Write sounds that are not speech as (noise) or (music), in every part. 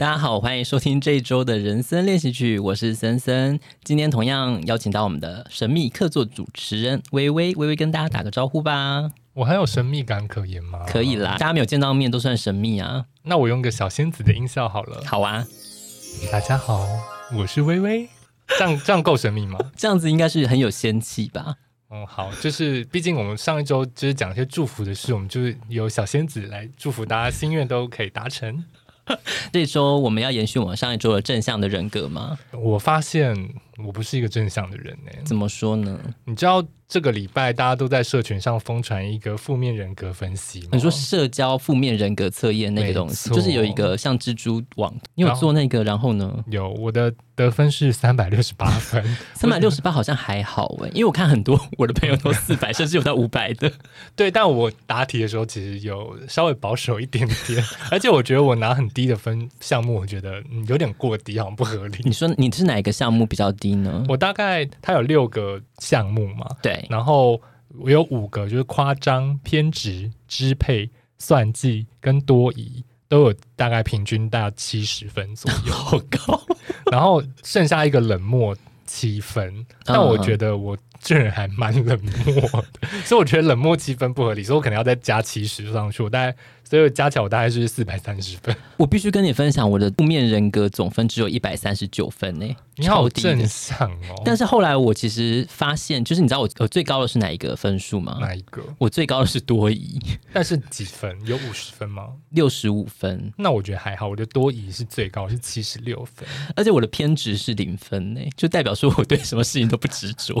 大家好，欢迎收听这一周的人生练习曲，我是森森。今天同样邀请到我们的神秘客座主持人微微，微微跟大家打个招呼吧。我还有神秘感可言吗？可以啦，大家没有见到面都算神秘啊。那我用个小仙子的音效好了。好啊，大家好，我是微微。这样这样够神秘吗？(laughs) 这样子应该是很有仙气吧。嗯，好，就是毕竟我们上一周就是讲一些祝福的事，我们就是由小仙子来祝福大家心愿都可以达成。(laughs) 这周我们要延续我们上一周的正向的人格吗？我发现我不是一个正向的人呢。怎么说呢？你知道这个礼拜大家都在社群上疯传一个负面人格分析吗？你说社交负面人格测验那个东西，就是有一个像蜘蛛网，你有做那个，然后呢？有，我的得分是三百六十八分，(laughs) 三百六十八好像还好哎，因为我看很多我的朋友都 (laughs) 四百，甚至有到五百的。对，但我答题的时候其实有稍微保守一点点，(laughs) 而且我觉得我拿很低的分项目，我觉得有点过低，好像不合理。你说你是哪一个项目比较低呢？我大概它有六个项目嘛，对，然后我有五个就是夸张、偏执、支配、算计跟多疑，都有大概平均大概七十分左右，(laughs) 好高。然后剩下一个冷漠七分，但我觉得我这人还蛮冷漠的，所以我觉得冷漠七分不合理，所以我可能要再加七十上去，我大概。所以加起来我大概是四百三十分。我必须跟你分享，我的负面人格总分只有一百三十九分呢，你好正向哦。但是后来我其实发现，就是你知道我我最高的是哪一个分数吗？哪一个？我最高的是多疑，但是几分？有五十分吗？六十五分。那我觉得还好，我的多疑是最高，是七十六分，而且我的偏执是零分呢，就代表说我对什么事情都不执着。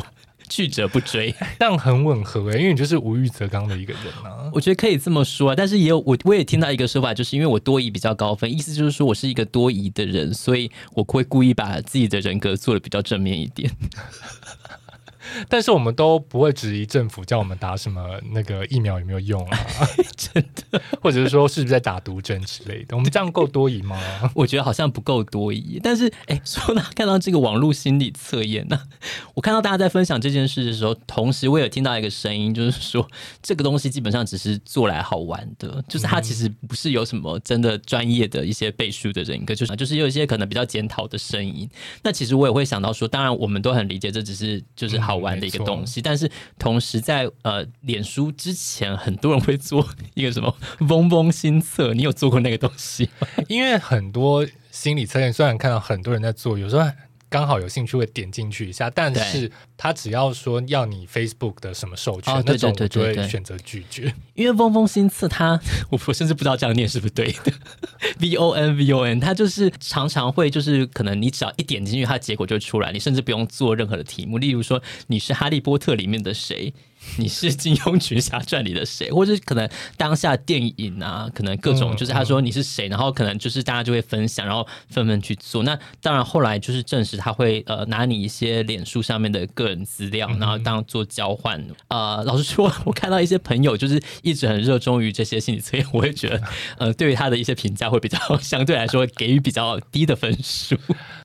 去者不追，(laughs) 但很吻合诶，因为你就是无欲则刚的一个人啊。我觉得可以这么说啊，但是也有我我也听到一个说法，就是因为我多疑比较高分，意思就是说我是一个多疑的人，所以我会故意把自己的人格做的比较正面一点。但是我们都不会质疑政府叫我们打什么那个疫苗有没有用啊？(laughs) 真的，或者是说是不是在打毒针之类的？我们这样够多疑吗？(laughs) 我觉得好像不够多疑。但是，哎，说到看到这个网络心理测验呢，我看到大家在分享这件事的时候，同时我也有听到一个声音，就是说这个东西基本上只是做来好玩的，就是它其实不是有什么真的专业的一些背书的人格，就是就是有一些可能比较检讨的声音。那其实我也会想到说，当然我们都很理解，这只是就是好玩的一个东西，但是同时在呃，脸书之前，很多人会做一个什么“嗡嗡心测”，你有做过那个东西？(laughs) 因为很多心理测验，虽然看到很多人在做，有时候。刚好有兴趣会点进去一下，但是他只要说要你 Facebook 的什么授权，那种我就会选择拒绝。因为嗡嗡新次，他 (laughs) 我我甚至不知道这样念是不是对的，(laughs) V O N V O N，他就是常常会就是可能你只要一点进去，它结果就出来，你甚至不用做任何的题目。例如说你是哈利波特里面的谁？(laughs) 你是《金庸群侠传》里的谁，或者是可能当下电影啊，可能各种就是他说你是谁，然后可能就是大家就会分享，然后纷纷去做。那当然后来就是证实他会呃拿你一些脸书上面的个人资料，然后当做交换。呃，老实说，(laughs) 我看到一些朋友就是一直很热衷于这些心理测验，我会觉得呃对于他的一些评价会比较 (laughs) 相对来说给予比较低的分数。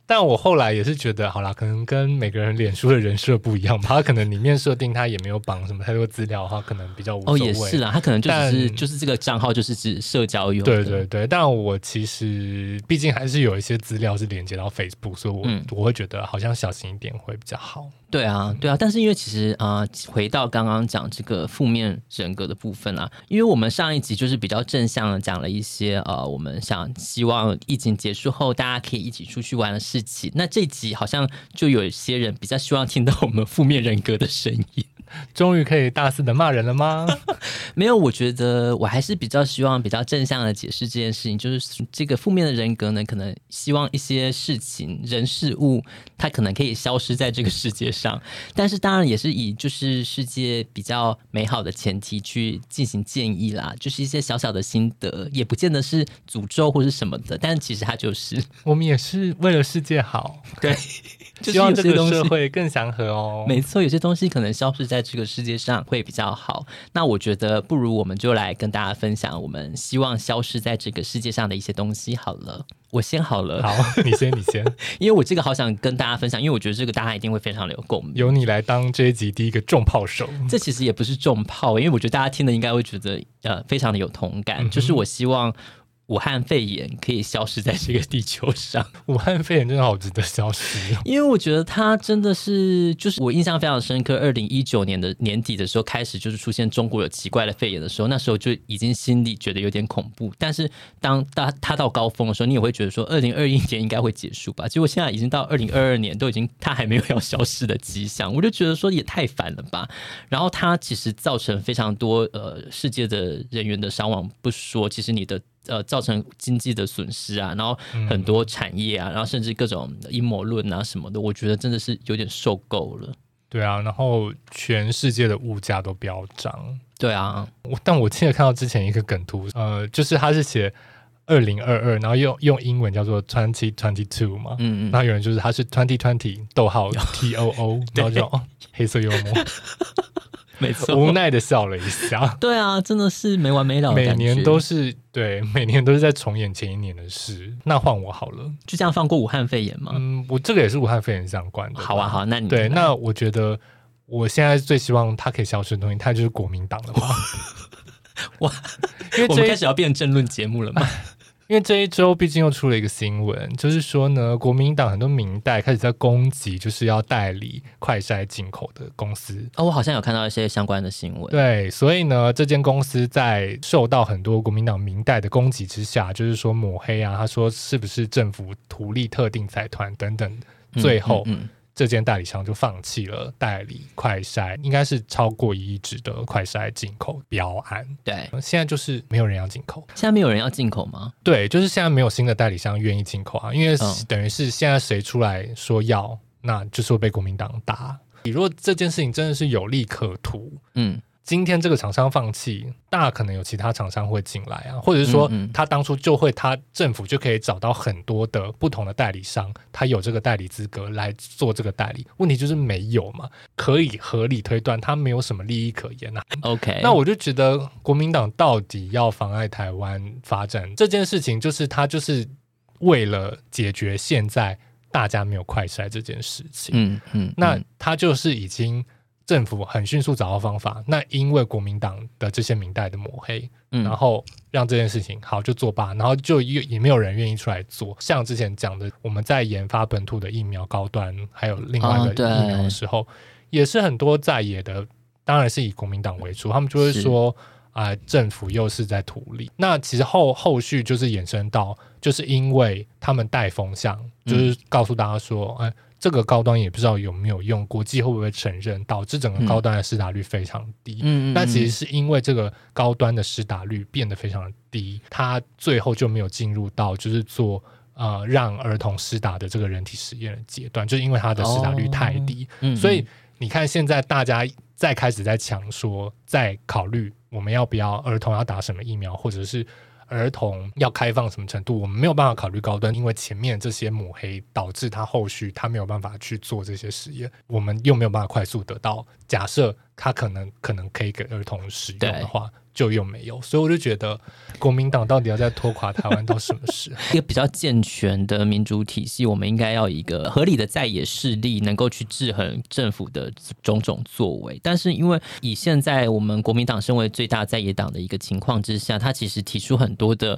但我后来也是觉得，好啦，可能跟每个人脸书的人设不一样吧。他可能里面设定他也没有绑什么太多资料的话，可能比较无所谓。哦，也是啦，他可能就只是就是这个账号就是指社交用。对对对，但我其实毕竟还是有一些资料是连接到 Facebook，所以我、嗯、我会觉得好像小心一点会比较好。对啊，对啊，但是因为其实啊、回到刚刚讲这个负面人格的部分啊，因为我们上一集就是比较正向的讲了一些呃，我们想希望疫情结束后大家可以一起出去玩的事情。那这集好像就有一些人比较希望听到我们负面人格的声音。终于可以大肆的骂人了吗？(laughs) 没有，我觉得我还是比较希望比较正向的解释这件事情，就是这个负面的人格呢，可能希望一些事情、人、事物，它可能可以消失在这个世界上，(laughs) 但是当然也是以就是世界比较美好的前提去进行建议啦，就是一些小小的心得，也不见得是诅咒或是什么的，但其实它就是 (laughs) 我们也是为了世界好，对。希望这个社会更祥和哦。没错，有些东西可能消失在这个世界上会比较好。那我觉得，不如我们就来跟大家分享我们希望消失在这个世界上的一些东西好了。我先好了，好，你先，你先，(laughs) 因为我这个好想跟大家分享，因为我觉得这个大家一定会非常的有共鸣。由你来当这一集第一个重炮手。这其实也不是重炮，因为我觉得大家听的应该会觉得呃非常的有同感。嗯、就是我希望。武汉肺炎可以消失在这个地球上。(laughs) 武汉肺炎真的好值得消失，因为我觉得它真的是，就是我印象非常深刻。二零一九年的年底的时候开始，就是出现中国有奇怪的肺炎的时候，那时候就已经心里觉得有点恐怖。但是当它它到高峰的时候，你也会觉得说，二零二一年应该会结束吧？结果现在已经到二零二二年，都已经它还没有要消失的迹象，我就觉得说也太烦了吧。然后它其实造成非常多呃世界的人员的伤亡不说，其实你的。呃，造成经济的损失啊，然后很多产业啊，嗯、然后甚至各种阴谋论啊什么的，我觉得真的是有点受够了。对啊，然后全世界的物价都飙涨。对啊，我但我记得看到之前一个梗图，呃，就是他是写二零二二，然后用用英文叫做 twenty twenty two 嘛，嗯嗯，然后有人就是他是 twenty twenty 逗号 T O O，(laughs) 然后就哦，黑色幽默。没错，无奈的笑了一下。(laughs) 对啊，真的是没完没了，每年都是对，每年都是在重演前一年的事。那换我好了，就这样放过武汉肺炎吗？嗯，我这个也是武汉肺炎相关的。好啊，好，那你对，那我觉得我现在最希望它可以消失的东西，它就是国民党了吧？(laughs) 哇，因为我们开始要变政论节目了嘛。因为这一周毕竟又出了一个新闻，就是说呢，国民党很多民代开始在攻击，就是要代理快筛进口的公司。哦，我好像有看到一些相关的新闻。对，所以呢，这间公司在受到很多国民党民代的攻击之下，就是说抹黑啊，他说是不是政府图利特定财团等等，最后。嗯嗯嗯这间代理商就放弃了代理快筛，应该是超过一亿只的快筛进口标案。对，现在就是没有人要进口。现在没有人要进口吗？对，就是现在没有新的代理商愿意进口啊，因为等于是现在谁出来说要，那就是会被国民党打。你如果这件事情真的是有利可图，嗯。今天这个厂商放弃，大可能有其他厂商会进来啊，或者是说他当初就会，他政府就可以找到很多的不同的代理商，他有这个代理资格来做这个代理。问题就是没有嘛，可以合理推断他没有什么利益可言啊。(laughs) OK，那我就觉得国民党到底要妨碍台湾发展这件事情，就是他就是为了解决现在大家没有快筛这件事情。嗯嗯，那他就是已经。政府很迅速找到方法，那因为国民党的这些明代的抹黑，嗯，然后让这件事情好就作罢，然后就也也没有人愿意出来做。像之前讲的，我们在研发本土的疫苗高端，还有另外一个疫苗的时候，哦、也是很多在野的，当然是以国民党为主，他们就会说啊、呃，政府又是在图利。那其实后后续就是衍生到，就是因为他们带风向，就是告诉大家说，哎、这个高端也不知道有没有用，国际会不会承认，导致整个高端的施打率非常低。嗯，但其实是因为这个高端的施打率变得非常的低，它最后就没有进入到就是做呃让儿童施打的这个人体实验的阶段，就是因为它的施打率太低。哦，嗯，所以你看现在大家再开始在强说，在考虑我们要不要儿童要打什么疫苗，或者是。儿童要开放什么程度，我们没有办法考虑高端，因为前面这些抹黑导致他后续他没有办法去做这些实验，我们又没有办法快速得到。假设他可能可能可以给儿童使用的话。就又没有，所以我就觉得国民党到底要再拖垮台湾到什么时候？(laughs) 一个比较健全的民主体系，我们应该要一个合理的在野势力，能够去制衡政府的种种作为。但是因为以现在我们国民党身为最大在野党的一个情况之下，他其实提出很多的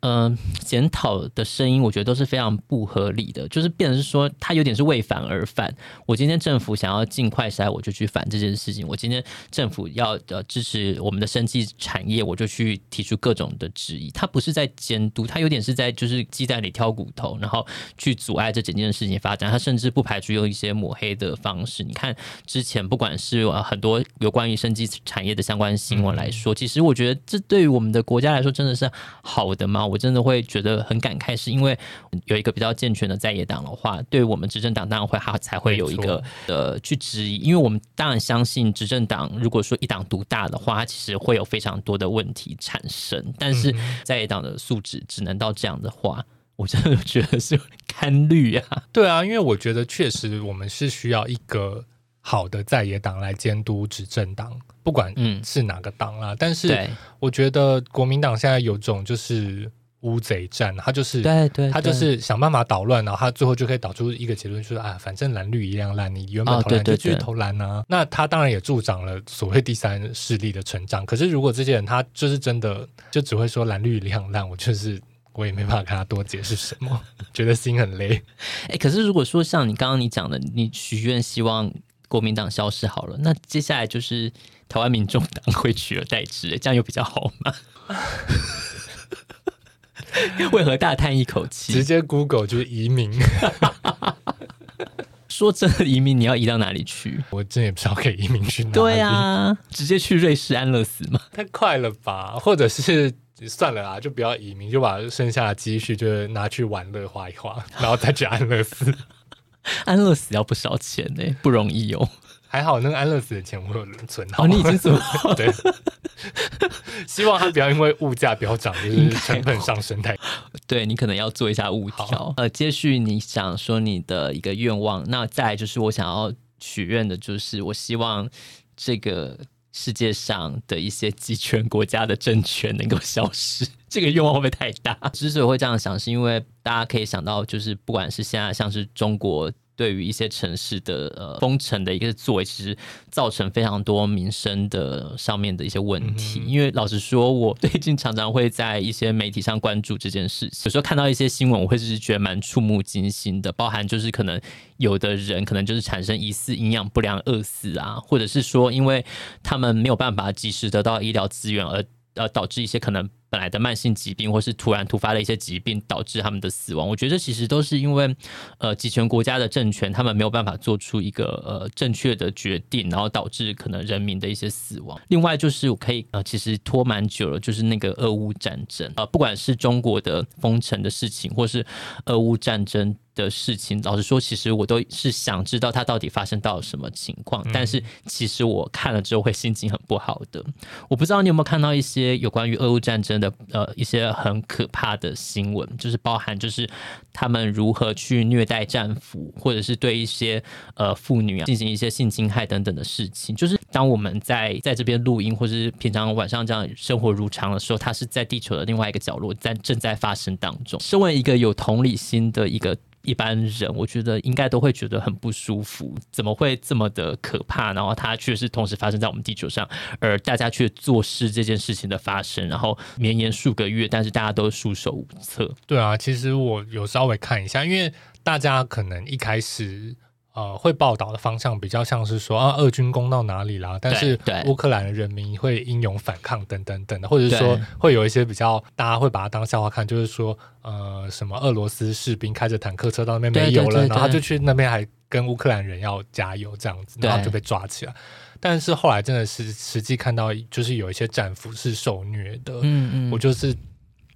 嗯检讨的声音，我觉得都是非常不合理的，就是变成是说他有点是为反而反。我今天政府想要尽快筛，我就去反这件事情；我今天政府要呃支持我们的生计。产业我就去提出各种的质疑，他不是在监督，他有点是在就是鸡蛋里挑骨头，然后去阻碍这整件事情发展。他甚至不排除用一些抹黑的方式。你看之前不管是很多有关于生技产业的相关新闻来说，其实我觉得这对于我们的国家来说真的是好的吗？我真的会觉得很感慨，是因为有一个比较健全的在野党的话，对我们执政党当然会还才会有一个呃去质疑，因为我们当然相信执政党如果说一党独大的话，它其实会有非常多的问题产生，但是在野党的素质只能到这样的话，我真的觉得是堪虑啊。(laughs) 对啊，因为我觉得确实我们是需要一个好的在野党来监督执政党，不管是哪个党啦。但是我觉得国民党现在有种就是。乌贼战，他就是对对，他就是想办法捣乱，然后他最后就可以导出一个结论，就是啊，反正蓝绿一样烂，你原本投篮就继续投篮啊。那他当然也助长了所谓第三势力的成长。可是如果这些人他就是真的就只会说蓝绿一样烂，(laughs) 我就是我也没办法跟他多解释什么，(laughs) 觉得心很累。哎、欸，可是如果说像你刚刚你讲的，你许愿希望国民党消失好了，那接下来就是台湾民众党会取而代之，这样又比较好吗？(laughs) (laughs) 为何大叹一口气？直接 Google 就是移民。(laughs) 说真的，移民你要移到哪里去？我真也不知道可以移民去哪里。对啊，(laughs) 直接去瑞士安乐死吗？太快了吧？或者是算了啦，就不要移民，就把剩下的积蓄就拿去玩乐花一花，然后再去安乐死。安乐死要不少钱呢，不容易哦。还好那个安乐死的钱我有存好，哦，你已经存好。(laughs) 对，希望他不要因为物价飙涨，就是成本上升太。(laughs) 对，你可能要做一下物调。呃，接续你想说你的一个愿望，那再来就是我想要许愿的，就是我希望这个世界上的一些极权国家的政权能够消失。这个愿望会不会太大？之所以会这样想，是因为大家可以想到，就是不管是现在像是中国。对于一些城市的呃封城的一个作为，其实造成非常多民生的上面的一些问题。嗯、因为老实说，我最近常常会在一些媒体上关注这件事情，有时候看到一些新闻，我会是觉得蛮触目惊心的，包含就是可能有的人可能就是产生疑似营养不良饿死啊，或者是说因为他们没有办法及时得到医疗资源而呃导致一些可能。本来的慢性疾病，或是突然突发的一些疾病，导致他们的死亡。我觉得其实都是因为，呃，集权国家的政权，他们没有办法做出一个呃正确的决定，然后导致可能人民的一些死亡。另外就是我可以呃，其实拖蛮久了，就是那个俄乌战争，呃，不管是中国的封城的事情，或是俄乌战争。的事情，老实说，其实我都是想知道它到底发生到什么情况。嗯、但是，其实我看了之后会心情很不好的。我不知道你有没有看到一些有关于俄乌战争的呃一些很可怕的新闻，就是包含就是他们如何去虐待战俘，或者是对一些呃妇女啊进行一些性侵害等等的事情。就是当我们在在这边录音，或者是平常晚上这样生活如常的时候，它是在地球的另外一个角落在正在发生当中。身为一个有同理心的一个。一般人我觉得应该都会觉得很不舒服，怎么会这么的可怕？然后它却是同时发生在我们地球上，而大家却坐视这件事情的发生，然后绵延数个月，但是大家都束手无策。对啊，其实我有稍微看一下，因为大家可能一开始。呃，会报道的方向比较像是说啊，俄军攻到哪里啦？但是乌克兰的人民会英勇反抗等等等的，或者是说会有一些比较大家会把它当笑话看，就是说呃，什么俄罗斯士兵开着坦克车到那边没油了，对对对对，然后就去那边还跟乌克兰人要加油这样子，然后就被抓起来。但是后来真的是实际看到，就是有一些战俘是受虐的。嗯嗯，我就是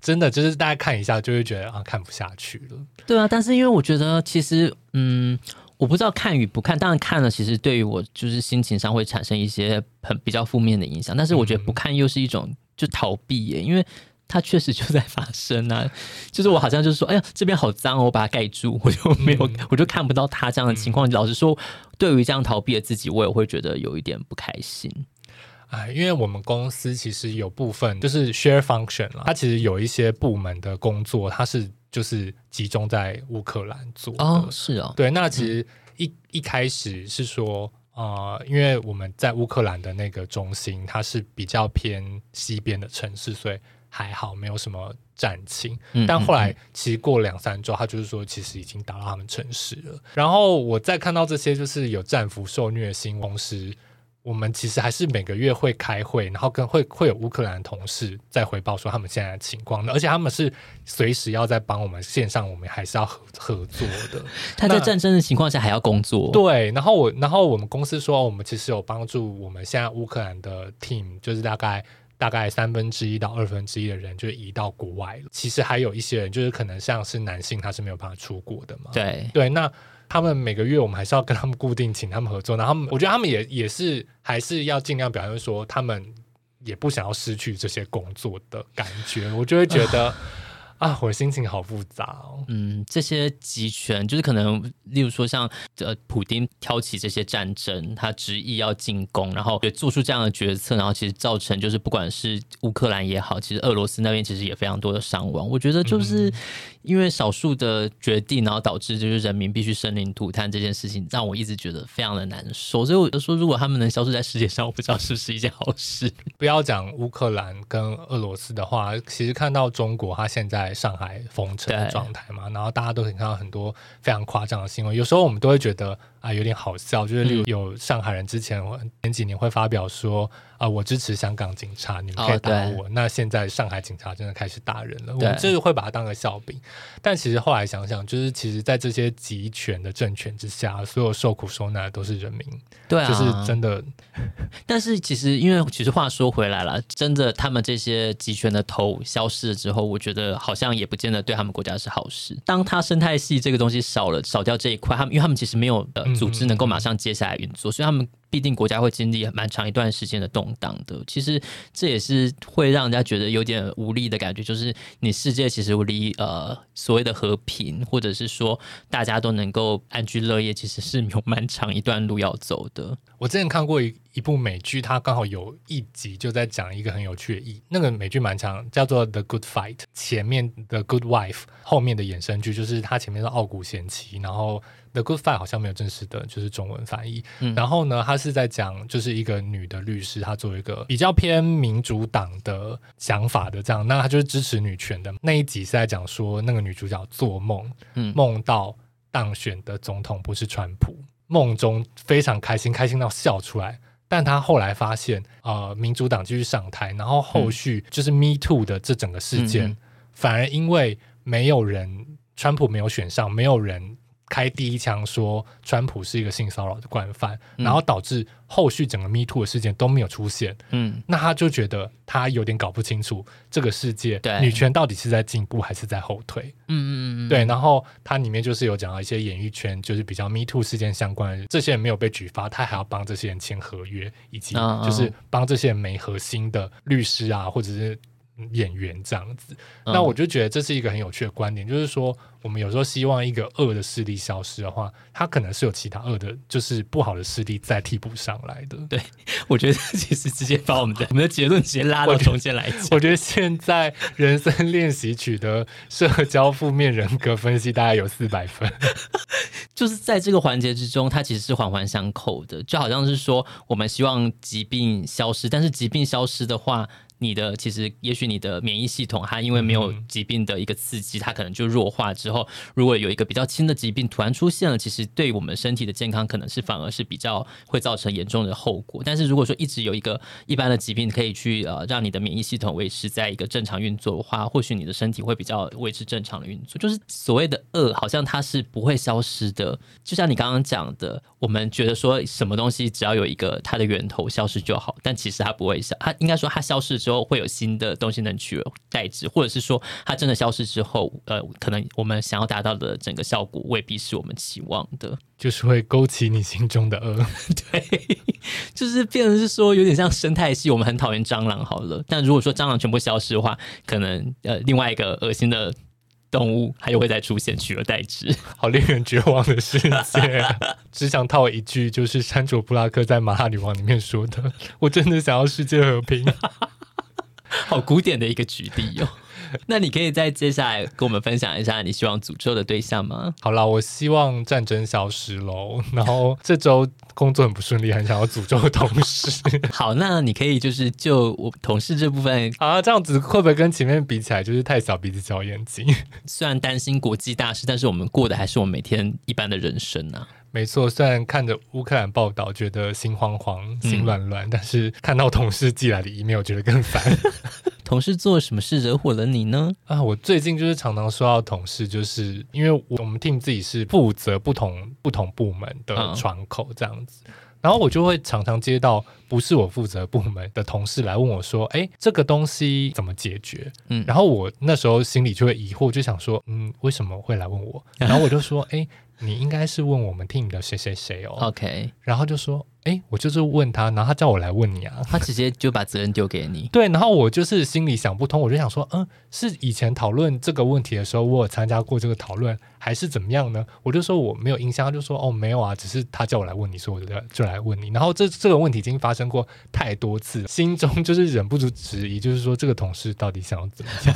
真的就是大家看一下就会觉得啊，看不下去了。对啊，但是因为我觉得其实嗯。我不知道看与不看，当然看了，其实对于我就是心情上会产生一些很比较负面的影响。但是我觉得不看又是一种就逃避耶，因为它确实就在发生啊。就是我好像就是说，哎呀，这边好脏哦，我把它盖住，我就没有，我就看不到它这样的情况。老实说，对于这样逃避的自己，我也会觉得有一点不开心。哎，因为我们公司其实有部分就是 share function 啦，它其实有一些部门的工作，它是。就是集中在乌克兰做的。哦，是哦，对，那其实一、嗯、一开始是说，呃，因为我们在乌克兰的那个中心，它是比较偏西边的城市，所以还好，没有什么战情。嗯、但后来其实过两三周，他就是说，其实已经打到他们城市了。然后我再看到这些，就是有战俘受虐的新闻，同时。我们其实还是每个月会开会，然后跟会会有乌克兰同事在回报说他们现在的情况，而且他们是随时要在帮我们线上，我们还是要合合作的。(laughs) 他在战争的情况下还要工作。对，然后我然后我们公司说，我们其实有帮助我们现在乌克兰的 team，就是大概大概三分之一到二分之一的人就移到国外了。其实还有一些人，就是可能像是男性，他是没有办法出国的嘛。对对，那。他们每个月我们还是要跟他们固定请他们合作，然后他们我觉得他们也也是还是要尽量表现说他们也不想要失去这些工作的感觉，我就会觉得。(laughs) 啊，我的心情好复杂哦。嗯，这些集权就是可能，例如说像呃，普丁挑起这些战争，他执意要进攻，然后也做出这样的决策，然后其实造成就是不管是乌克兰也好，其实俄罗斯那边其实也非常多的伤亡。我觉得就是因为少数的决定，然后导致就是人民必须生灵涂炭这件事情，让我一直觉得非常的难受。所以我就说，如果他们能消失在世界上，我不知道是不是一件好事。不要讲乌克兰跟俄罗斯的话，其实看到中国，它现在上海封城的状态嘛，然后大家都可以看到很多非常夸张的新闻。有时候我们都会觉得啊，有点好笑，就是例如有上海人之前前几年会发表说啊，我支持香港警察，你们可以打我。哦、那现在上海警察真的开始打人了，我们就是会把它当个笑柄。但其实后来想想，就是其实，在这些集权的政权之下，所有受苦受难的都是人民。对啊，就是真的。(laughs) 但是其实，因为其实话说回来了，真的他们这些集权的头消失了之后，我觉得好像也不见得对他们国家是好事。当他生态系这个东西少了，少掉这一块，他们因为他们其实没有呃组织能够马上接下来运作，所以他们。必定国家会经历蛮长一段时间的动荡的，其实这也是会让人家觉得有点无力的感觉，就是你世界其实离呃所谓的和平，或者是说大家都能够安居乐业，其实是有蛮长一段路要走的。我之前看过一一部美剧，它刚好有一集就在讲一个很有趣的意，那个美剧蛮长，叫做《The Good Fight》，前面的《Good Wife》，后面的衍生剧就是它前面是《傲骨贤妻》，然后。The Good Fight 好像没有正式的，就是中文翻译。嗯、然后呢，他是在讲，就是一个女的律师，她做一个比较偏民主党的想法的这样，那她就是支持女权的。那一集是在讲说，那个女主角做梦，嗯、梦到当选的总统不是川普，梦中非常开心，开心到笑出来。但她后来发现，呃，民主党继续上台，然后后续就是 Me Too 的这整个事件，嗯、反而因为没有人，川普没有选上，没有人。开第一枪说川普是一个性骚扰的惯犯，嗯、然后导致后续整个 Me Too 的事件都没有出现。嗯，那他就觉得他有点搞不清楚这个世界，对女权到底是在进步还是在后退？嗯嗯嗯，对。然后他里面就是有讲到一些演艺圈，就是比较 Me Too 事件相关的，这些人没有被举发，他还要帮这些人签合约，以及就是帮这些人没核心的律师啊，或者是。演员这样子，那我就觉得这是一个很有趣的观点，嗯、就是说，我们有时候希望一个恶的势力消失的话，它可能是有其他恶的，就是不好的势力再替补上来的。(laughs) 对，(laughs) 我觉得其实直接把我们的我们的结论直接拉到中间来讲。我觉得现在人生练习取得社交负面人格分析大概有四百分，(laughs) 就是在这个环节之中，它其实是环环相扣的，就好像是说，我们希望疾病消失，但是疾病消失的话。你的其实，也许你的免疫系统，它因为没有疾病的一个刺激，它可能就弱化之后，如果有一个比较轻的疾病突然出现了，其实对我们身体的健康可能是反而是比较会造成严重的后果。但是如果说一直有一个一般的疾病可以去呃让你的免疫系统维持在一个正常运作的话，或许你的身体会比较维持正常的运作。就是所谓的恶，好像它是不会消失的。就像你刚刚讲的，我们觉得说什么东西只要有一个它的源头消失就好，但其实它不会消，它应该说它消失。之后会有新的东西能取而代之，或者是说它真的消失之后，呃，可能我们想要达到的整个效果未必是我们期望的，就是会勾起你心中的恶。(laughs) 对，就是变成是说有点像生态系，我们很讨厌蟑螂好了，但如果说蟑螂全部消失的话，可能呃另外一个恶心的动物还有会再出现取而代之，好令人绝望的世界。(laughs) 只想套一句，就是山卓布拉克在《马哈女王》里面说的：“我真的想要世界和平。” (laughs) 好古典的一个举例哦，(laughs) 那你可以再接下来跟我们分享一下你希望诅咒的对象吗？好啦，我希望战争消失喽。然后这周工作很不顺利，很想要诅咒同事。(laughs) 好，那你可以就是就我同事这部分啊，这样子会不会跟前面比起来就是太小鼻子小眼睛？虽然担心国际大事，但是我们过的还是我们每天一般的人生啊。没错，虽然看着乌克兰报道觉得心慌慌、心乱乱，嗯、但是看到同事寄来的 email 觉得更烦。(laughs) 同事做什么事惹火了你呢？啊，我最近就是常常收到同事，就是因为我们 team 自己是负责不同不同部门的窗口这样子，嗯、然后我就会常常接到不是我负责部门的同事来问我说：“哎，这个东西怎么解决？”嗯，然后我那时候心里就会疑惑，就想说：“嗯，为什么会来问我？” (laughs) 然后我就说：“哎。”你应该是问我们 team 的谁谁谁哦，OK，然后就说，哎，我就是问他，然后他叫我来问你啊，(laughs) 他直接就把责任丢给你，(laughs) 对，然后我就是心里想不通，我就想说，嗯，是以前讨论这个问题的时候，我有参加过这个讨论，还是怎么样呢？我就说我没有印象，他就说，哦，没有啊，只是他叫我来问你，所以我就就来问你，然后这这个问题已经发生过太多次，心中就是忍不住质疑，就是说这个同事到底想要怎么样？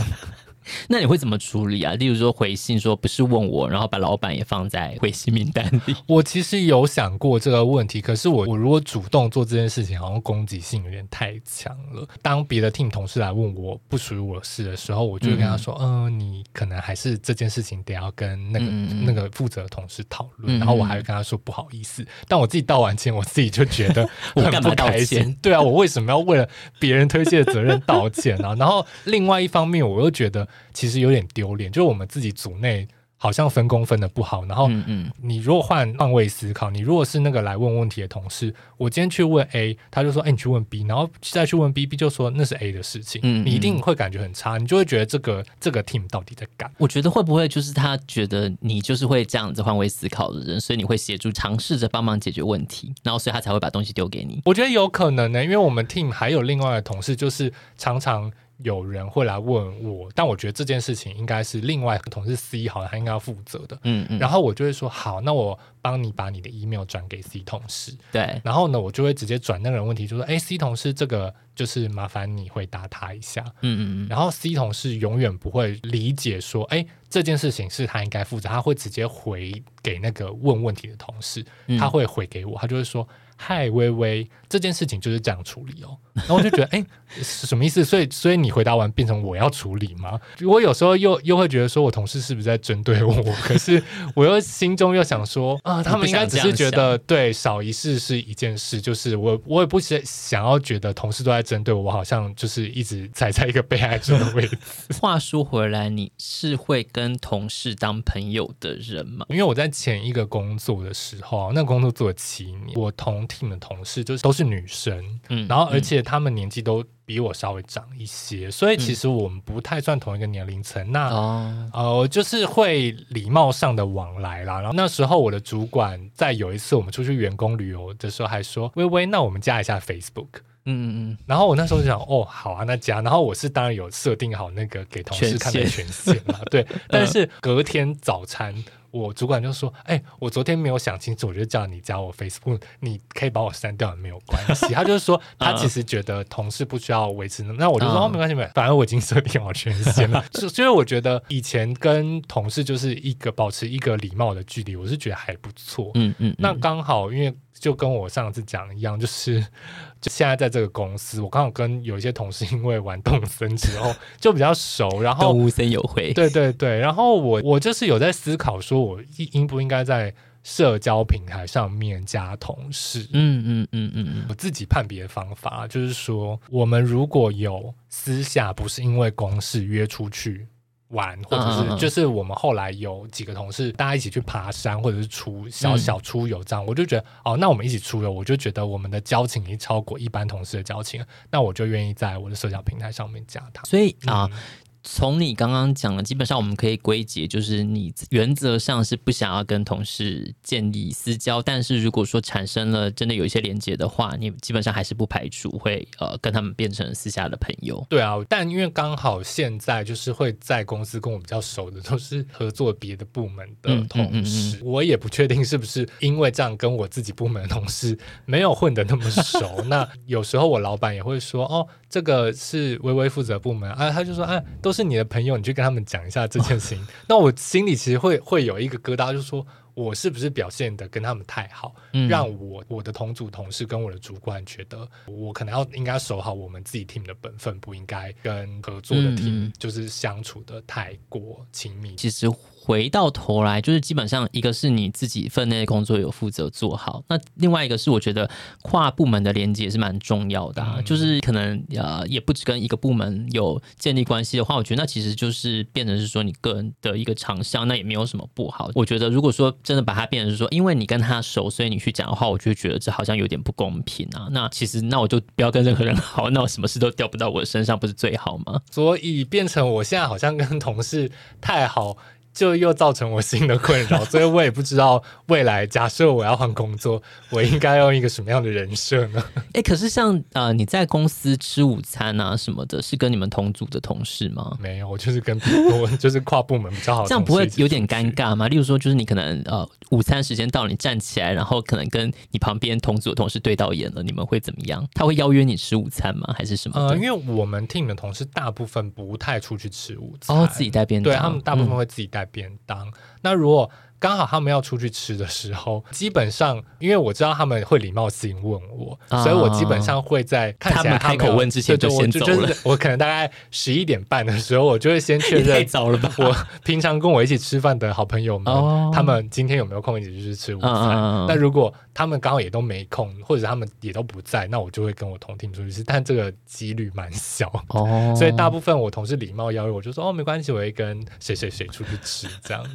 那你会怎么处理啊？例如说回信说不是问我，然后把老板也放在回信名单里。(laughs) 我其实有想过这个问题，可是我我如果主动做这件事情，好像攻击性有点太强了。当别的 team 同事来问我不属于我的事的时候，我就会跟他说：“嗯、呃，你可能还是这件事情得要跟那个那个负责的同事讨论。嗯嗯”然后我还会跟他说：“不好意思。”但我自己道完歉，我自己就觉得 (laughs) 很不开心。对啊，我为什么要为了别人推卸的责任道歉呢、啊？然后另外一方面，我又觉得。其实有点丢脸，就是我们自己组内好像分工分的不好。然后，嗯你如果换换位思考，你如果是那个来问问题的同事，我今天去问 A，他就说：“哎，你去问 B。”然后再去问 B，B 就说那是 A 的事情。嗯，你一定会感觉很差，你就会觉得这个这个 team 到底在干？我觉得会不会就是他觉得你就是会这样子换位思考的人，所以你会协助尝试着帮忙解决问题，然后所以他才会把东西丢给你。我觉得有可能呢，因为我们 team 还有另外的同事，就是常常。有人会来问我，但我觉得这件事情应该是另外同事 C 好像他应该要负责的。嗯嗯，然后我就会说好，那我帮你把你的 email 转给 C 同事。对，然后呢，我就会直接转那个人问题，就说：哎，C 同事，这个就是麻烦你回答他一下。嗯嗯嗯。然后 C 同事永远不会理解说，哎，这件事情是他应该负责，他会直接回给那个问问题的同事，他会回给我，他就会说。嗨，微微，这件事情就是这样处理哦。然后我就觉得，哎，是什么意思？所以，所以你回答完变成我要处理吗？我有时候又又会觉得说，我同事是不是在针对我？可是我又心中又想说，(laughs) 啊，他们应该只是觉得，对，少一事是一件事。就是我，我也不想想要觉得同事都在针对我，我好像就是一直踩在一个被害者的位置。话说回来，你是会跟同事当朋友的人吗？因为我在前一个工作的时候，那个工作做了七年，我同 team 的同事就是都是女生，嗯，然后而且他们年纪都比我稍微长一些，嗯、所以其实我们不太算同一个年龄层。嗯、那哦，呃，就是会礼貌上的往来啦。然后那时候我的主管在有一次我们出去员工旅游的时候还说：“微微，那我们加一下 Facebook。”嗯嗯嗯。然后我那时候就想：“哦，好啊，那加。”然后我是当然有设定好那个给同事看的权限嘛，对。但是隔天早餐。我主管就说：“哎、欸，我昨天没有想清楚，我就叫你加我 Facebook，你可以把我删掉也没有关系。(laughs) ”他就是说，他其实觉得同事不需要维持那，那我就说：“哦，没关系，没关系，反正我已经设定好权限了。(laughs) ”就所以我觉得以前跟同事就是一个保持一个礼貌的距离，我是觉得还不错。嗯嗯，那刚好因为。就跟我上次讲一样，就是 (laughs) 就现在在这个公司，我刚好跟有一些同事因为玩动森之后 (laughs) 就比较熟，然后动森有会，对对对，然后我我就是有在思考，说我应不应该在社交平台上面加同事，嗯嗯嗯嗯嗯，我自己判别的方法就是说，我们如果有私下不是因为公事约出去。玩，或者是就是我们后来有几个同事，大家一起去爬山，或者是出小小出游这样，我就觉得哦，那我们一起出游，我就觉得我们的交情已经超过一般同事的交情，那我就愿意在我的社交平台上面加他。所以啊。嗯从你刚刚讲的，基本上我们可以归结，就是你原则上是不想要跟同事建立私交，但是如果说产生了真的有一些连接的话，你基本上还是不排除会呃跟他们变成私下的朋友。对啊，但因为刚好现在就是会在公司跟我比较熟的都是合作别的部门的同事，嗯嗯嗯嗯，我也不确定是不是因为这样跟我自己部门的同事没有混得那么熟。(laughs) 那有时候我老板也会说，哦，这个是微微负责部门啊，他就说，啊，都。都是你的朋友，你去跟他们讲一下这件事情。(laughs) 那我心里其实会会有一个疙瘩，就是说我是不是表现的跟他们太好，嗯、让我我的同组同事跟我的主管觉得我可能要应该守好我们自己 team 的本分，不应该跟合作的 team 就是相处的太过亲密。其实。回到头来，就是基本上一个是你自己分内的工作有负责做好，那另外一个是我觉得跨部门的连接也是蛮重要的，啊，嗯、就是可能呃也不止跟一个部门有建立关系的话，我觉得那其实就是变成是说你个人的一个长项，那也没有什么不好。我觉得如果说真的把它变成是说，因为你跟他熟，所以你去讲的话，我就觉得这好像有点不公平啊。那其实那我就不要跟任何人 (laughs) 好，那我什么事都掉不到我的身上，不是最好吗？所以变成我现在好像跟同事太好。就又造成我新的困扰，所以我也不知道未来假设我要换工作，我应该用一个什么样的人设呢？哎、欸，可是像呃你在公司吃午餐啊什么的，是跟你们同组的同事吗？没有，我就是跟我就是跨部门比较好，这样不会有点尴尬吗？例如说，就是你可能呃午餐时间到，你站起来，然后可能跟你旁边同组的同事对到眼了，你们会怎么样？他会邀约你吃午餐吗？还是什么？呃，因为我们 team 的同事大部分不太出去吃午餐，哦，自己带便当，对，他们大部分会自己带便当。那如果刚好他们要出去吃的时候，(laughs) 基本上因为我知道他们会礼貌性问我，啊、所以我基本上会在看起来他们开口问之前就先走了。就是我可能大概十一点半的时候，我就会先确认。太早了吧？我平常跟我一起吃饭的好朋友们，哦、他们今天有没有空一起去吃午餐？那、啊、如果他们刚好也都没空，或者他们也都不在，那我就会跟我同 team 出去吃。但这个几率蛮小哦，(laughs) 所以大部分我同事礼貌邀约我就说哦，没关系，我会跟谁谁谁出去吃这样子。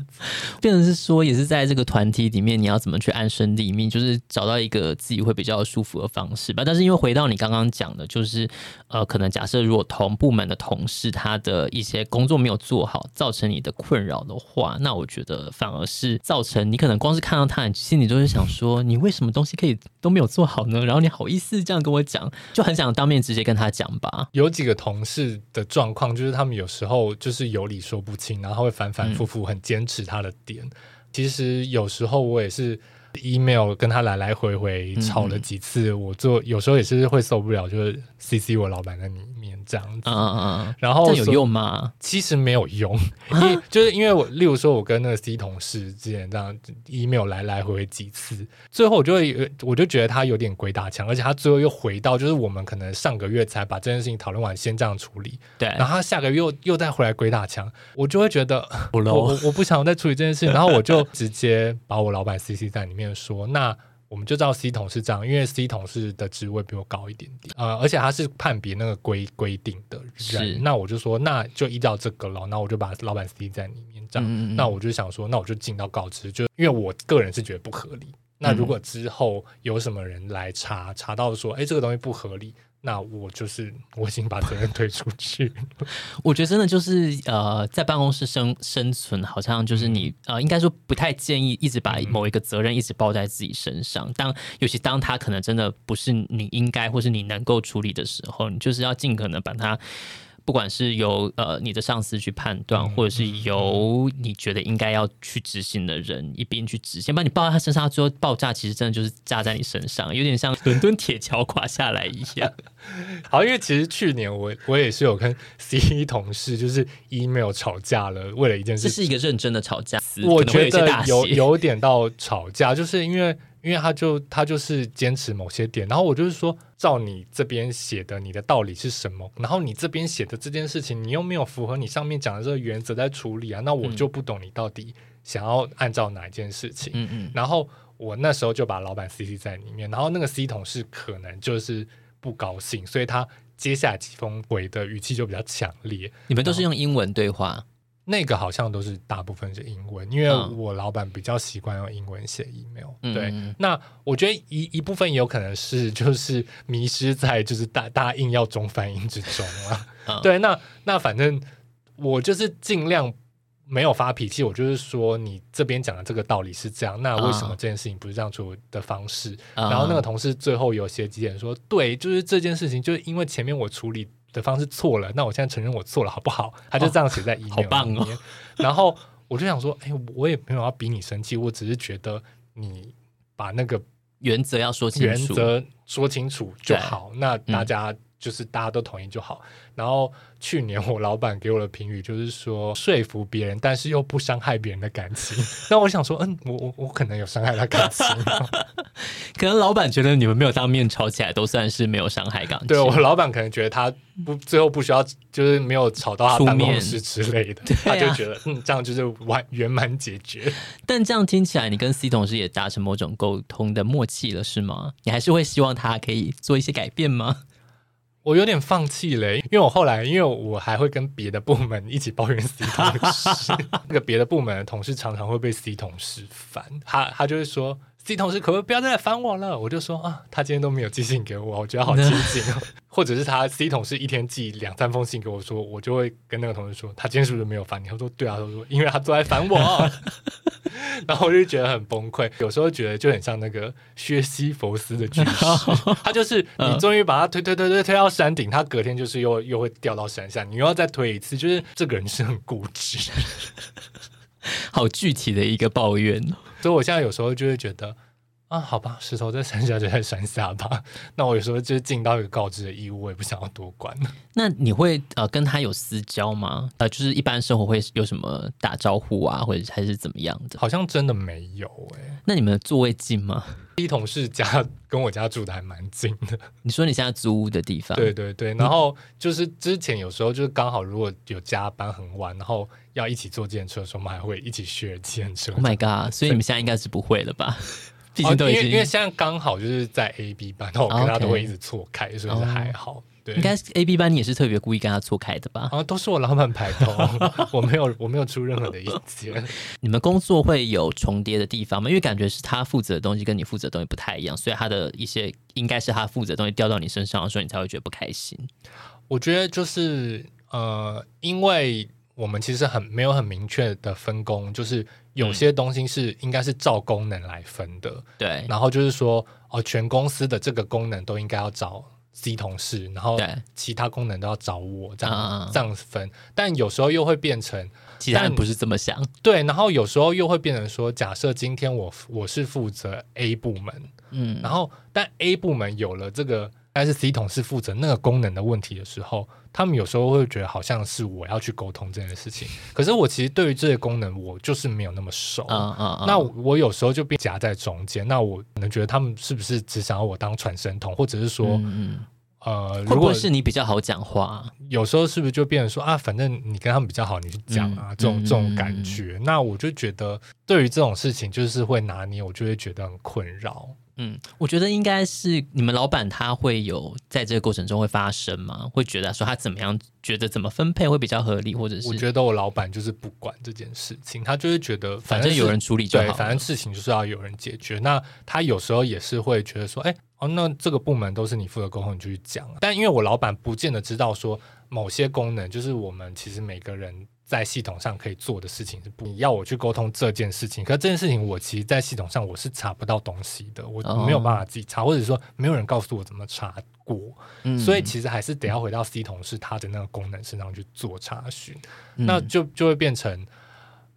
变成是说也是在这个团。体里面，你要怎么去安身立命？就是找到一个自己会比较舒服的方式吧。但是因为回到你刚刚讲的，就是呃，可能假设如果同部门的同事他的一些工作没有做好，造成你的困扰的话，那我觉得反而是造成你可能光是看到他，你心里就是想说，你为什么东西可以都没有做好呢？然后你好意思这样跟我讲，就很想当面直接跟他讲吧。有几个同事的状况，就是他们有时候就是有理说不清，然后会反反复复，很坚持他的点。嗯其实有时候我也是 email 跟他来来回回吵了几次，嗯、我做有时候也是会受不了，就是 cc 我老板在里面。这样子，嗯嗯嗯，然后有用吗？其实没有用，(laughs) 因为就是因为我，例如说，我跟那个 C 同事之前这样 email 来来回回几次，最后我就会，我就觉得他有点鬼打墙，而且他最后又回到，就是我们可能上个月才把这件事情讨论完，先这样处理，对，然后他下个月又又再回来鬼打墙，我就会觉得我我我不想再处理这件事情，(laughs) 然后我就直接把我老板 CC 在里面说那。我们就知道 C 同事这样，因为 C 同事的职位比我高一点点，呃，而且他是判别那个规规定的人，那我就说，那就依照这个了，那我就把老板 C 在里面这样，嗯嗯那我就想说，那我就尽到告知，就因为我个人是觉得不合理，那如果之后有什么人来查查到说，哎，这个东西不合理。那我就是我已经把责任推出去。(laughs) 我觉得真的就是呃，在办公室生生存，好像就是你呃，应该说不太建议一直把某一个责任一直抱在自己身上。当尤其当他可能真的不是你应该或是你能够处理的时候，你就是要尽可能把它。不管是由呃你的上司去判断，或者是由你觉得应该要去执行的人一边去执行，把你抱在他身上，他最后爆炸，其实真的就是炸在你身上，有点像 (laughs) 伦敦铁桥垮下来一样。(laughs) 好，因为其实去年我我也是有跟 C 同事就是 email 吵架了，为了一件事，这是一个认真的吵架，我觉得有 (laughs) 有点到吵架，就是因为。因为他就他就是坚持某些点，然后我就是说，照你这边写的，你的道理是什么？然后你这边写的这件事情，你又没有符合你上面讲的这个原则在处理啊，那我就不懂你到底想要按照哪一件事情。嗯嗯。然后我那时候就把老板 CC 在里面，然后那个 C 同事可能就是不高兴，所以他接下来几封回的语气就比较强烈。你们都是用英文对话？那个好像都是大部分是英文，因为我老板比较习惯用英文写 email。嗯、对，那我觉得一一部分也有可能是就是迷失在就是大大家硬要中翻英之中啊。嗯、对，那那反正我就是尽量没有发脾气，我就是说你这边讲的这个道理是这样，那为什么这件事情不是这样做的方式？嗯、然后那个同事最后有写几点说，对，就是这件事情就是因为前面我处理。的方式错了，那我现在承认我错了，好不好？他就这样写在 email 里面。好棒哦！然后我就想说，哎、欸，我也没有要逼你生气，我只是觉得你把那个原则要说清楚，原则说清楚就好。那大家就是大家都同意就好。嗯、然后。去年我老板给我的评语就是说，说服别人，但是又不伤害别人的感情。(laughs) 那我想说，嗯，我我我可能有伤害他感情，(laughs) 可能老板觉得你们没有当面吵起来，都算是没有伤害感情。对，我老板可能觉得他不最后不需要，就是没有吵到他办公室之类的，啊、他就觉得嗯，这样就是完圆满解决。但这样听起来，你跟 C 同事也达成某种沟通的默契了，是吗？你还是会希望他可以做一些改变吗？我有点放弃了，因为我后来，因为我还会跟别的部门一起抱怨 C 同事，(laughs) 那个别的部门的同事常常会被 C 同事烦，他他就会说。C 同事可不可以不要再来烦我了？我就说啊，他今天都没有寄信给我，我觉得好亲近哦。(laughs) 或者是他 C 同事一天寄两三封信给我说，我就会跟那个同事说，他今天是不是没有烦你？他说对啊，他说因为他都在烦我，(laughs) 然后我就觉得很崩溃。有时候觉得就很像那个薛西弗斯的巨石，(laughs) 他就是你终于把他推推推推推到山顶，他隔天就是又又会掉到山下，你又要再推一次，就是这个人是很固执，好具体的一个抱怨。所以我现在有时候就会觉得。啊，好吧，石头在山下就在山下吧。那我有时候就是尽到一个告知的义务，我也不想要多管。那你会呃跟他有私交吗？呃，就是一般生活会有什么打招呼啊，或者还是怎么样的？好像真的没有哎、欸。那你们的座位近吗 (laughs) 一同事家跟我家住的还蛮近的。你说你现在租屋的地方？对对对。然后就是之前有时候就是刚好如果有加班很晚，然后要一起坐计程车的时候，我们还会一起计程车。Oh my god！所以你们现在应该是不会了吧？(laughs) 哦、因为因为现在刚好就是在 A B 班，然后我跟他都会一直错开所以是还好。对，应该 A B 班你也是特别故意跟他错开的吧？啊，都是我老板排头，(laughs) 我没有我没有出任何的意见。你们工作会有重叠的地方吗？因为感觉是他负责的东西跟你负责的东西不太一样，所以他的一些应该是他负责的东西掉到你身上的时候，你才会觉得不开心。我觉得就是呃，因为我们其实很没有很明确的分工，就是。有些东西是应该是照功能来分的，对。然后就是说，哦，全公司的这个功能都应该要找 C 同事，然后其他功能都要找我，这样这样分。但有时候又会变成，其他人不是这么想。对，然后有时候又会变成说，假设今天我我是负责 A 部门，嗯，然后但 A 部门有了这个。但是 C 同事负责那个功能的问题的时候，他们有时候会觉得好像是我要去沟通这件事情。可是我其实对于这些功能，我就是没有那么熟。Uh, uh, uh. 那我有时候就被夹在中间。那我可能觉得他们是不是只想要我当传声筒，或者是说，嗯、呃，如果是你比较好讲话，有时候是不是就变成说啊，反正你跟他们比较好，你去讲啊，嗯、这种这种感觉。那我就觉得，对于这种事情，就是会拿捏，我就会觉得很困扰。嗯，我觉得应该是你们老板他会有在这个过程中会发生吗？会觉得说他怎么样，觉得怎么分配会比较合理，或者是？我觉得我老板就是不管这件事情，他就是觉得反正有人处理就好，对，反正事情就是要有人解决。那他有时候也是会觉得说，哎，哦，那这个部门都是你负责沟通，你就去讲。但因为我老板不见得知道说某些功能，就是我们其实每个人。在系统上可以做的事情是不你要我去沟通这件事情，可是这件事情我其实，在系统上我是查不到东西的，我没有办法自己查，或者说没有人告诉我怎么查过，嗯，所以其实还是得要回到 C 同事他的那个功能身上去做查询，嗯，那就就会变成。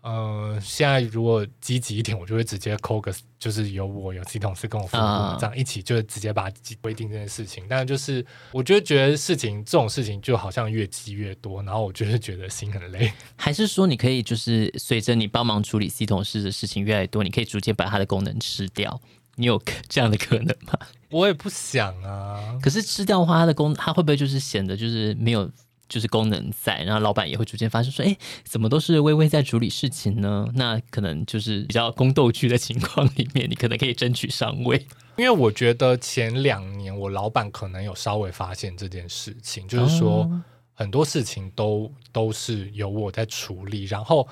呃，现在如果积极一点，我就会直接扣个，就是有我有 C 同事跟我父母这样一起，就直接把规定这件事情。但就是，我就觉得事情这种事情就好像越积越多，然后我就是觉得心很累。(laughs) 还是说，你可以就是随着你帮忙处理 C 同事的事情越来越多，你可以逐渐把它的功能吃掉？你有这样的可能吗？我也不想啊。可是吃掉的话，它的功它会不会就是显得就是没有？就是功能在，然后老板也会逐渐发现说，哎，怎么都是微微在处理事情呢？那可能就是比较宫斗剧的情况里面，你可能可以争取上位。因为我觉得前两年我老板可能有稍微发现这件事情，就是说很多事情都都是由我在处理，然后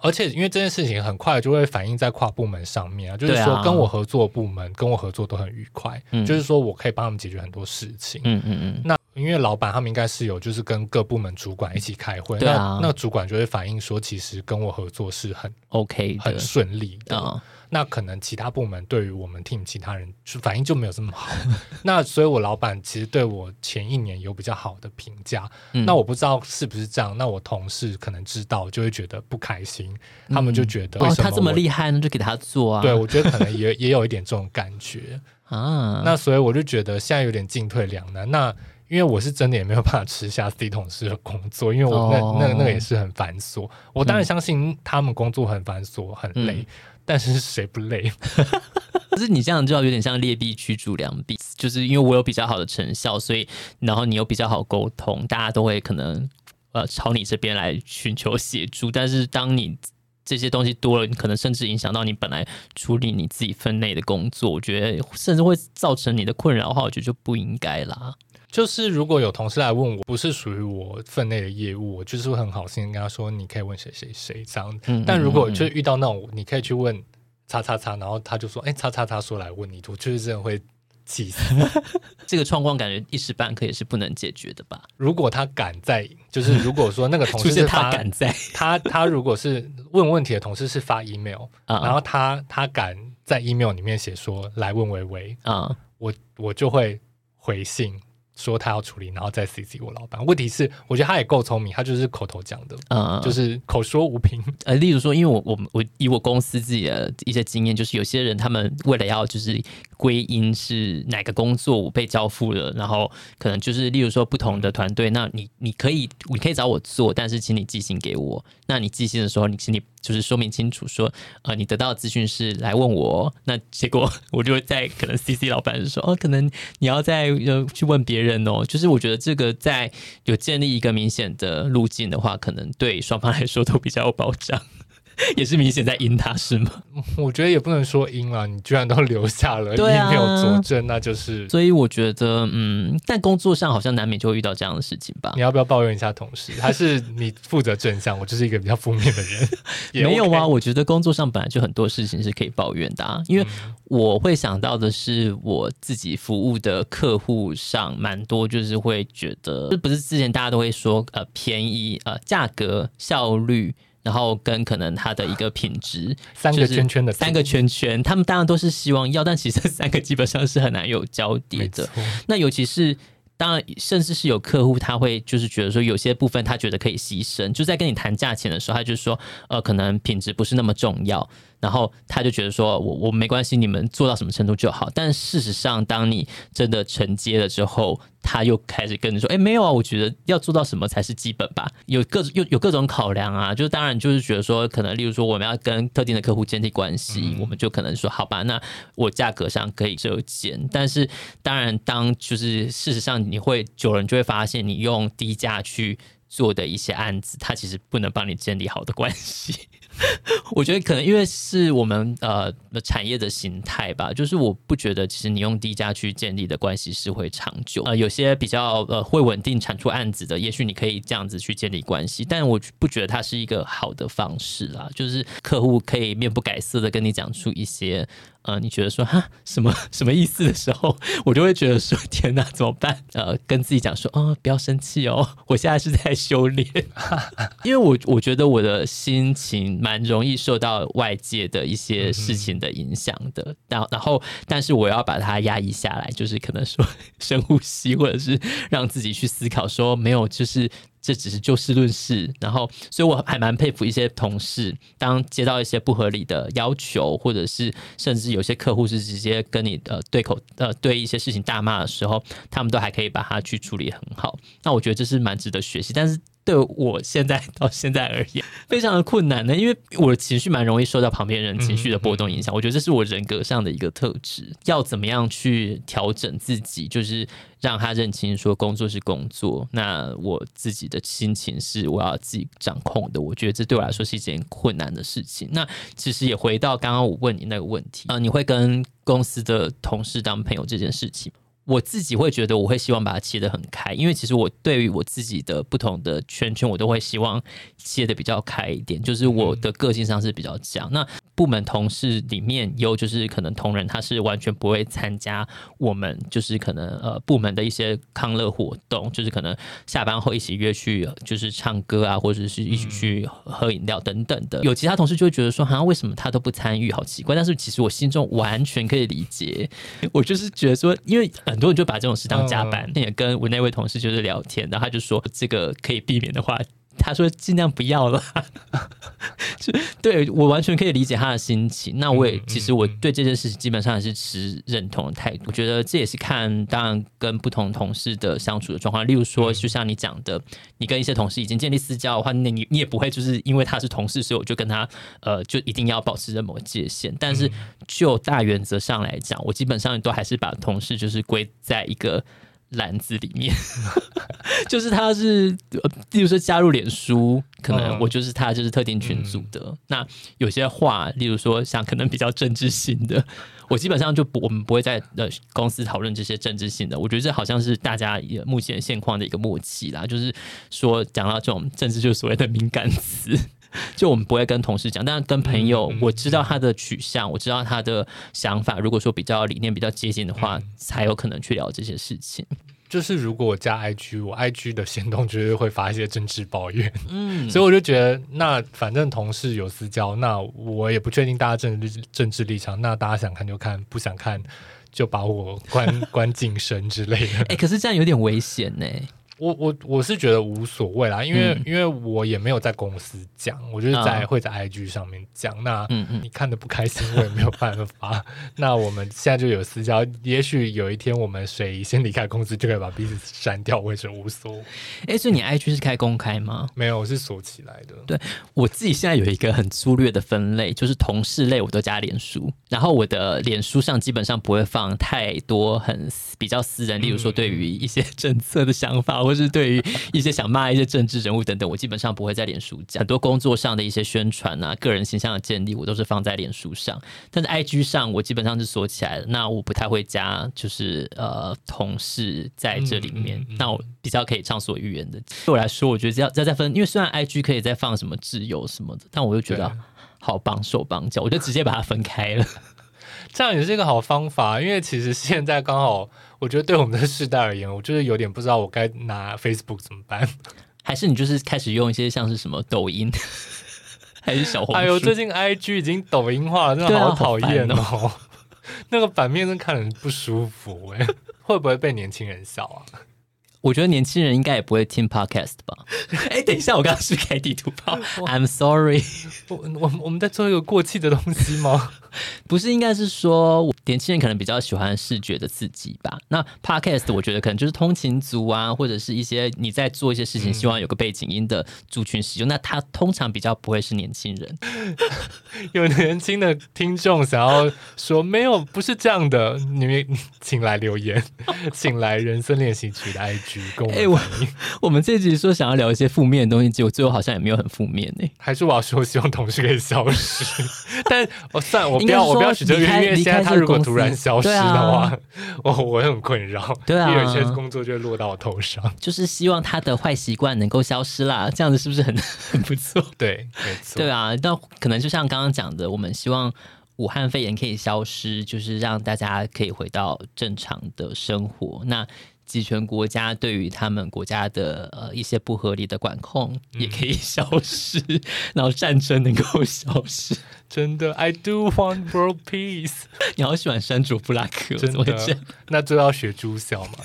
而且因为这件事情很快就会反映在跨部门上面啊，就是说跟我合作部门跟我合作都很愉快，就是说我可以帮他们解决很多事情。嗯嗯嗯，那。因为老板他们应该是有，就是跟各部门主管一起开会，啊、那那主管就会反映说，其实跟我合作是很 OK、很顺利的。嗯、那可能其他部门对于我们 team 其他人反应就没有这么好。(laughs) 那所以，我老板其实对我前一年有比较好的评价。嗯、那我不知道是不是这样。那我同事可能知道，就会觉得不开心。嗯、他们就觉得哦，他这么厉害，那就给他做啊。对，我觉得可能也也有一点这种感觉 (laughs) 啊。那所以我就觉得现在有点进退两难。那因为我是真的也没有办法吃下 C 同事的工作，因为我那、哦、那那个也是很繁琐。我当然相信他们工作很繁琐很累，嗯、但是谁不累？(laughs) 可是你这样就要有点像劣币驱逐良币，就是因为我有比较好的成效，所以然后你有比较好沟通，大家都会可能呃朝你这边来寻求协助。但是当你这些东西多了，你可能甚至影响到你本来处理你自己分内的工作，我觉得甚至会造成你的困扰的话，我觉得就不应该啦。就是如果有同事来问我，不是属于我分内的业务，我就是会很好心跟他说，你可以问谁谁谁这样。嗯、但如果就遇到那种，你可以去问叉叉叉，然后他就说，哎、欸，叉叉叉说来问你，我就是真的会气死。(laughs) 这个状况感觉一时半刻也是不能解决的吧？如果他敢在，就是如果说那个同事是他敢在，他他如果是问问题的同事是发 email，(laughs) 嗯、然后他他敢在 email 里面写说来问维维啊，我我就会回信。说他要处理，然后再 CC 我老板。问题是，我觉得他也够聪明，他就是口头讲的，嗯，就是口说无凭。呃，例如说，因为我我我以我公司自己的一些经验，就是有些人他们为了要就是归因是哪个工作我被交付了，然后可能就是例如说不同的团队，那你你可以你可以找我做，但是请你寄信给我。那你寄信的时候，你请你。就是说明清楚说，呃，你得到的资讯是来问我，那结果 (laughs) 我就会在可能 CC 老板说，哦，可能你要再呃去问别人哦。就是我觉得这个在有建立一个明显的路径的话，可能对双方来说都比较有保障。(laughs) 也是明显在阴他是吗？我觉得也不能说阴啊，你居然都留下了，你啊，没有佐证，那就是。所以我觉得，嗯，但工作上好像难免就会遇到这样的事情吧。你要不要抱怨一下同事？还是你负责正向？我就是一个比较负面的人。(laughs) OK、没有啊，我觉得工作上本来就很多事情是可以抱怨的，啊，因为我会想到的是我自己服务的客户上蛮多，就是会觉得，这不是之前大家都会说，呃，便宜，呃，价格，效率。然后跟可能它的一个品质，三个圈圈的三个圈圈，他们当然都是希望要，(laughs) 但其实这三个基本上是很难有交叠的。那尤其是当然，甚至是有客户他会就是觉得说有些部分他觉得可以牺牲，就在跟你谈价钱的时候，他就说呃，可能品质不是那么重要。然后他就觉得说，我我没关系，你们做到什么程度就好。但事实上，当你真的承接了之后，他又开始跟你说，哎，没有啊，我觉得要做到什么才是基本吧？有各有有各种考量啊。就当然就是觉得说，可能例如说我们要跟特定的客户建立关系，嗯、我们就可能说，好吧，那我价格上可以折减。但是当然，当就是事实上你会久了，你就会发现，你用低价去做的一些案子，它其实不能帮你建立好的关系。(laughs) 我觉得可能因为是我们呃产业的形态吧，就是我不觉得其实你用低价去建立的关系是会长久。呃，有些比较呃会稳定产出案子的，也许你可以这样子去建立关系，但我不觉得它是一个好的方式啦。就是客户可以面不改色的跟你讲出一些。呃，你觉得说哈什么什么意思的时候，我就会觉得说天哪，怎么办？呃，跟自己讲说，哦，不要生气哦，我现在是在修炼，(laughs) 因为我我觉得我的心情蛮容易受到外界的一些事情的影响的，然后然后，但是我要把它压抑下来，就是可能说深呼吸，或者是让自己去思考说，没有，就是。这只是就事论事，然后，所以我还蛮佩服一些同事，当接到一些不合理的要求，或者是甚至有些客户是直接跟你呃对口呃对一些事情大骂的时候，他们都还可以把它去处理很好。那我觉得这是蛮值得学习，但是。对我现在到现在而言，非常的困难呢，因为我的情绪蛮容易受到旁边人情绪的波动影响。我觉得这是我人格上的一个特质，要怎么样去调整自己，就是让他认清说工作是工作，那我自己的心情是我要自己掌控的。我觉得这对我来说是一件困难的事情。那其实也回到刚刚我问你那个问题啊，呃，你会跟公司的同事当朋友这件事情？我自己会觉得，我会希望把它切得很开，因为其实我对于我自己的不同的圈圈，我都会希望切得比较开一点，就是我的个性上是比较强。那部门同事里面有就是可能同仁他是完全不会参加我们就是可能呃部门的一些康乐活动，就是可能下班后一起约去就是唱歌啊，或者是一起去喝饮料等等的。有其他同事就会觉得说，好像为什么他都不参与，好奇怪。但是其实我心中完全可以理解，(laughs) 我就是觉得说，因为很多人就把这种事当加班。那也跟我那位同事就是聊天，然后他就说，这个可以避免的话。他说：“尽量不要了。(laughs) ”就对我完全可以理解他的心情。那我也其实我对这件事情基本上也是持认同的态度。我觉得这也是看当然跟不同同事的相处的状况。例如说，就像你讲的，你跟一些同事已经建立私交的话，那你你也不会就是因为他是同事，所以我就跟他呃就一定要保持着某个界限。但是就大原则上来讲，我基本上都还是把同事就是归在一个。篮子里面，(laughs) 就是他是，例如说加入脸书，可能我就是他就是特定群组的。嗯、那有些话，例如说像可能比较政治性的，(laughs) 我基本上就不，我们不会在呃公司讨论这些政治性的。我觉得这好像是大家也目前现况的一个默契啦，就是说讲到这种政治，就是所谓的敏感词。(laughs) 就我们不会跟同事讲，但是跟朋友，我知道他的取向，我知道他的想法。如果说比较理念比较接近的话，才有可能去聊这些事情。就是如果我加 IG，我 IG 的行动就是会发一些政治抱怨，嗯，(laughs) 所以我就觉得，那反正同事有私交，那我也不确定大家政治政治立场，那大家想看就看，不想看就把我关 (laughs) 关禁声之类的。哎、欸，可是这样有点危险呢。我我我是觉得无所谓啦，因为、嗯、因为我也没有在公司讲，我就是在、哦、会在 IG 上面讲。那你看的不开心，我也没有办法。(laughs) 那我们现在就有私交，也许有一天我们谁先离开公司，就可以把彼此删掉，我也是无所谓。哎，所以你 IG 是开公开吗？没有，我是锁起来的。对，我自己现在有一个很粗略的分类，就是同事类我都加脸书，然后我的脸书上基本上不会放太多很比较私人，例如说对于一些政策的想法。或是对于一些想骂一些政治人物等等，我基本上不会在脸书讲。很多工作上的一些宣传啊，个人形象的建立，我都是放在脸书上。但是 IG 上，我基本上是锁起来的。那我不太会加，就是呃同事在这里面。嗯嗯嗯、那我比较可以畅所欲言的。对我来说，我觉得要要再分，因为虽然 IG 可以再放什么自由什么的，但我又觉得好绑手绑脚，我就直接把它分开了。(laughs) 这样也是一个好方法，因为其实现在刚好。我觉得对我们的世代而言，我就是有点不知道我该拿 Facebook 怎么办，(laughs) 还是你就是开始用一些像是什么抖音，还是小红书？哎呦，最近 IG 已经抖音化了，真的好讨厌哦！(laughs) 那个版面真看得很不舒服哎，会不会被年轻人笑啊？我觉得年轻人应该也不会听 podcast 吧？(laughs) 哎，等一下，我刚刚是开地图炮，I'm sorry，我我我们在做一个过气的东西吗？(laughs) 不是，应该是说年轻人可能比较喜欢视觉的刺激吧。那 podcast 我觉得可能就是通勤族啊，或者是一些你在做一些事情，希望有个背景音的族群使用。嗯、那他通常比较不会是年轻人。(laughs) 有年轻的听众想要说没有，不是这样的，你们请来留言，请来人生练习曲的 IG 哎，我我们这集说想要聊一些负面的东西，结果最后好像也没有很负面呢、欸。还是我要说希望同事可以消失，(laughs) 但我算我。不要，我不要许这个愿，因为现在他如果突然消失的话，(laughs) 啊、我我很困扰。(laughs) 对啊，有些工作就会落到我头上。就是希望他的坏习惯能够消失啦，这样子是不是很很不错？对，没错。对啊，那可能就像刚刚讲的，我们希望武汉肺炎可以消失，就是让大家可以回到正常的生活。那。集权国家对于他们国家的呃一些不合理的管控也可以消失，嗯、然后战争能够消失。真的，I do want world peace。(laughs) 你好喜欢山竹布拉克，真的？那就要学猪笑嘛？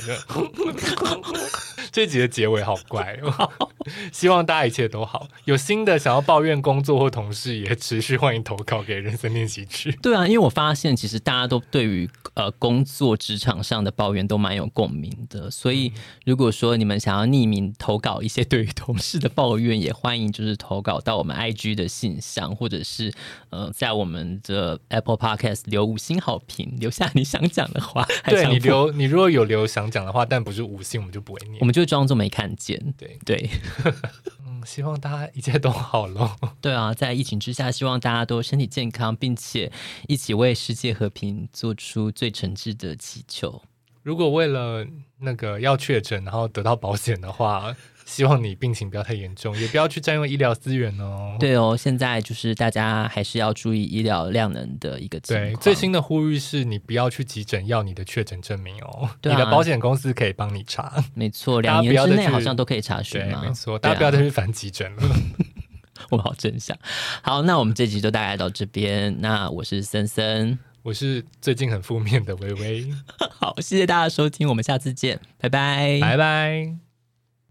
(laughs) 这集的结尾好怪哦。(laughs) 希望大家一切都好。有新的想要抱怨工作或同事，也持续欢迎投稿给人生练习曲。对啊，因为我发现其实大家都对于呃工作职场上的抱怨都蛮有共鸣的，所以如果说你们想要匿名投稿一些对于同事的抱怨，也欢迎就是投稿到我们 IG 的信箱，或者是呃在我们的 Apple Podcast 留五星好评，留下你想讲的话。对，你留你如果有留想讲的话，但不是五星，我们就不会念，我们就装作没看见。对对。对 (laughs) 嗯，希望大家一切都好喽。(laughs) 对啊，在疫情之下，希望大家都身体健康，并且一起为世界和平做出最诚挚的祈求。如果为了那个要确诊，然后得到保险的话。希望你病情不要太严重，也不要去占用医疗资源哦。对哦，现在就是大家还是要注意医疗量能的一个情况。对，最新的呼吁是你不要去急诊要你的确诊证明哦。对啊，你的保险公司可以帮你查。没错，两年之内好像都可以查询。对，没错，大家不要再去烦急诊了。(laughs) 我们好正向。好，那我们这集就大概到这边。那我是森森，我是最近很负面的微微。(laughs) 好，谢谢大家收听，我们下次见，拜拜，拜拜。